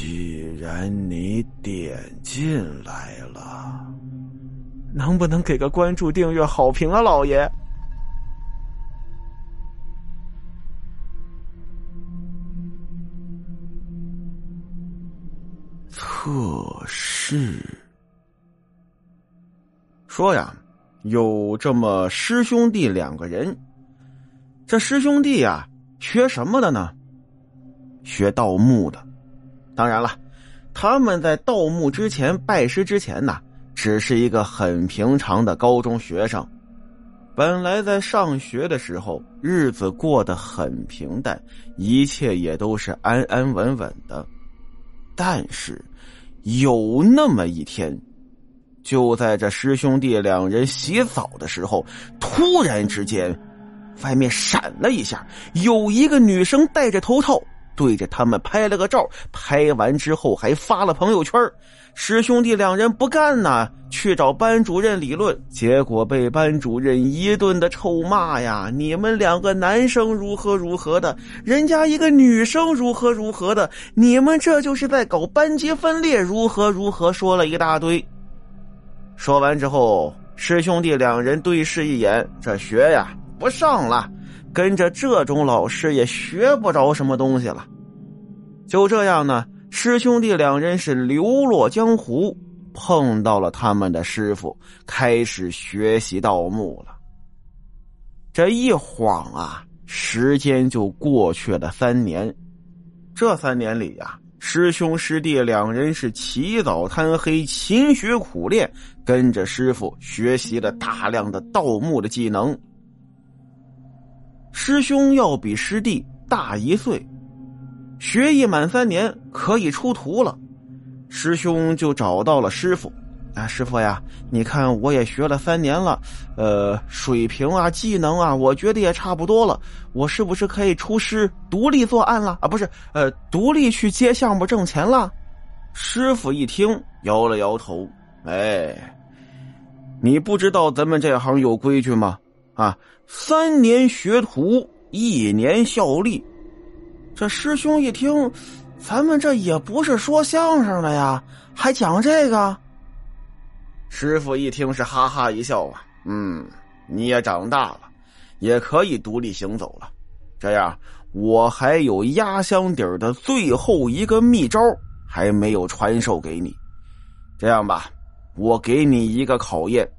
既然你点进来了，能不能给个关注、订阅、好评啊，老爷？测试说呀，有这么师兄弟两个人，这师兄弟呀，学什么的呢？学盗墓的。当然了，他们在盗墓之前拜师之前呢，只是一个很平常的高中学生。本来在上学的时候，日子过得很平淡，一切也都是安安稳稳的。但是，有那么一天，就在这师兄弟两人洗澡的时候，突然之间，外面闪了一下，有一个女生戴着头套。对着他们拍了个照，拍完之后还发了朋友圈。师兄弟两人不干呐，去找班主任理论，结果被班主任一顿的臭骂呀！你们两个男生如何如何的，人家一个女生如何如何的，你们这就是在搞班级分裂，如何如何，说了一大堆。说完之后，师兄弟两人对视一眼，这学呀不上了。跟着这种老师也学不着什么东西了。就这样呢，师兄弟两人是流落江湖，碰到了他们的师傅，开始学习盗墓了。这一晃啊，时间就过去了三年。这三年里呀，师兄师弟两人是起早贪黑，勤学苦练，跟着师傅学习了大量的盗墓的技能。师兄要比师弟大一岁，学艺满三年可以出徒了。师兄就找到了师傅，啊，师傅呀，你看我也学了三年了，呃，水平啊，技能啊，我觉得也差不多了，我是不是可以出师独立作案了？啊，不是，呃，独立去接项目挣钱了？师傅一听，摇了摇头，哎，你不知道咱们这行有规矩吗？啊，三年学徒，一年效力。这师兄一听，咱们这也不是说相声的呀，还讲这个。师傅一听是哈哈一笑啊，嗯，你也长大了，也可以独立行走了。这样，我还有压箱底儿的最后一个秘招还没有传授给你。这样吧，我给你一个考验。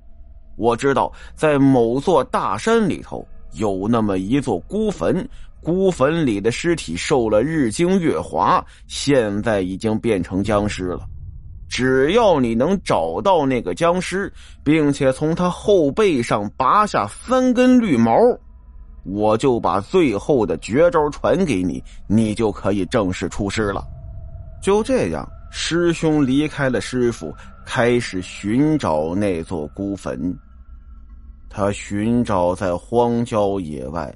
我知道，在某座大山里头有那么一座孤坟，孤坟里的尸体受了日精月华，现在已经变成僵尸了。只要你能找到那个僵尸，并且从他后背上拔下三根绿毛，我就把最后的绝招传给你，你就可以正式出师了。就这样，师兄离开了师傅，开始寻找那座孤坟。他寻找在荒郊野外，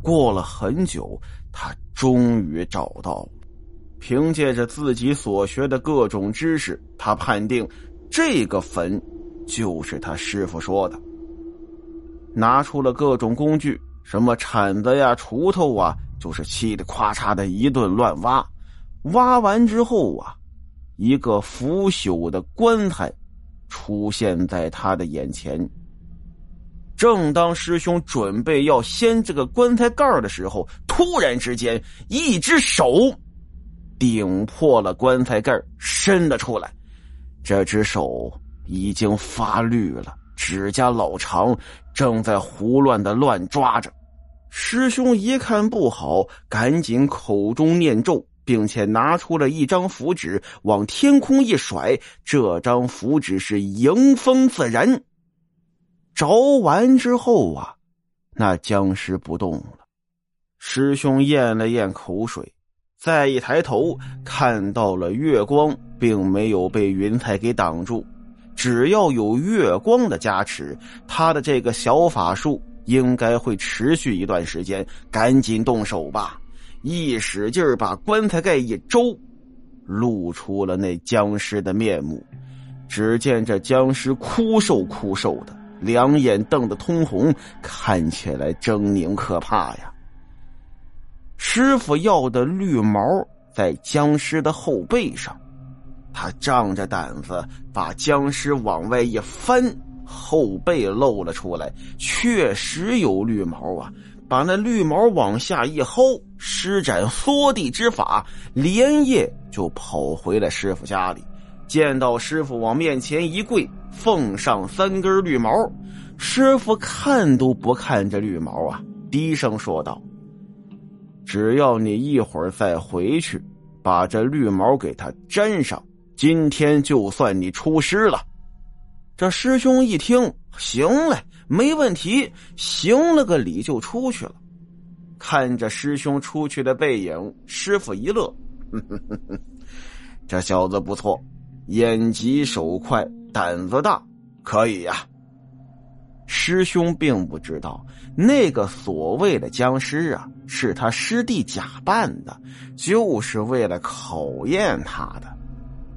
过了很久，他终于找到了。凭借着自己所学的各种知识，他判定这个坟就是他师傅说的。拿出了各种工具，什么铲子呀、锄头啊，就是嘁里咔嚓的一顿乱挖。挖完之后啊，一个腐朽的棺材出现在他的眼前。正当师兄准备要掀这个棺材盖的时候，突然之间，一只手顶破了棺材盖，伸了出来。这只手已经发绿了，指甲老长，正在胡乱的乱抓着。师兄一看不好，赶紧口中念咒，并且拿出了一张符纸，往天空一甩。这张符纸是迎风自燃。着完之后啊，那僵尸不动了。师兄咽了咽口水，再一抬头，看到了月光，并没有被云彩给挡住。只要有月光的加持，他的这个小法术应该会持续一段时间。赶紧动手吧！一使劲把棺材盖一周，露出了那僵尸的面目。只见这僵尸枯瘦枯瘦的。两眼瞪得通红，看起来狰狞可怕呀。师傅要的绿毛在僵尸的后背上。他仗着胆子把僵尸往外一翻，后背露了出来，确实有绿毛啊！把那绿毛往下一薅，施展缩地之法，连夜就跑回了师傅家里。见到师傅往面前一跪，奉上三根绿毛。师傅看都不看这绿毛啊，低声说道：“只要你一会儿再回去，把这绿毛给他粘上。”今天就算你出师了，这师兄一听，行嘞，没问题，行了个礼就出去了。看着师兄出去的背影，师傅一乐，这小子不错，眼疾手快，胆子大，可以呀。师兄并不知道，那个所谓的僵尸啊，是他师弟假扮的，就是为了考验他的。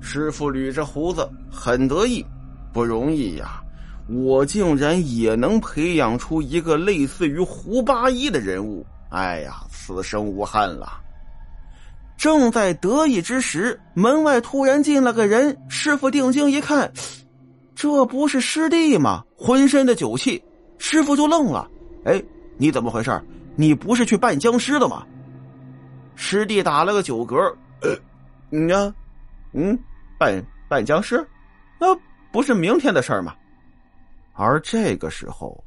师傅捋着胡子，很得意，不容易呀！我竟然也能培养出一个类似于胡八一的人物，哎呀，此生无憾了。正在得意之时，门外突然进了个人。师傅定睛一看，这不是师弟吗？浑身的酒气，师傅就愣了。哎，你怎么回事？你不是去扮僵尸的吗？师弟打了个酒嗝，你呢？嗯。扮扮僵尸，那不是明天的事儿吗？而这个时候，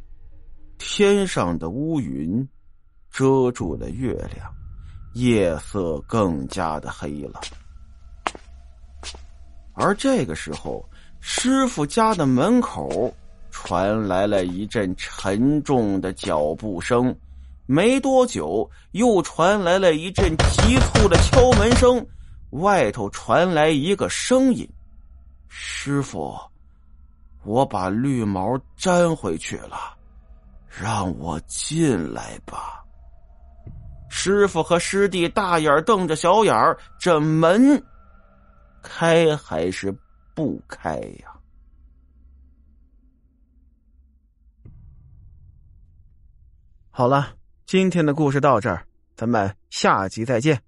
天上的乌云遮住了月亮，夜色更加的黑了。而这个时候，师傅家的门口传来了一阵沉重的脚步声，没多久，又传来了一阵急促的敲门声。外头传来一个声音：“师傅，我把绿毛粘回去了，让我进来吧。”师傅和师弟大眼瞪着小眼儿，这门开还是不开呀？好了，今天的故事到这儿，咱们下集再见。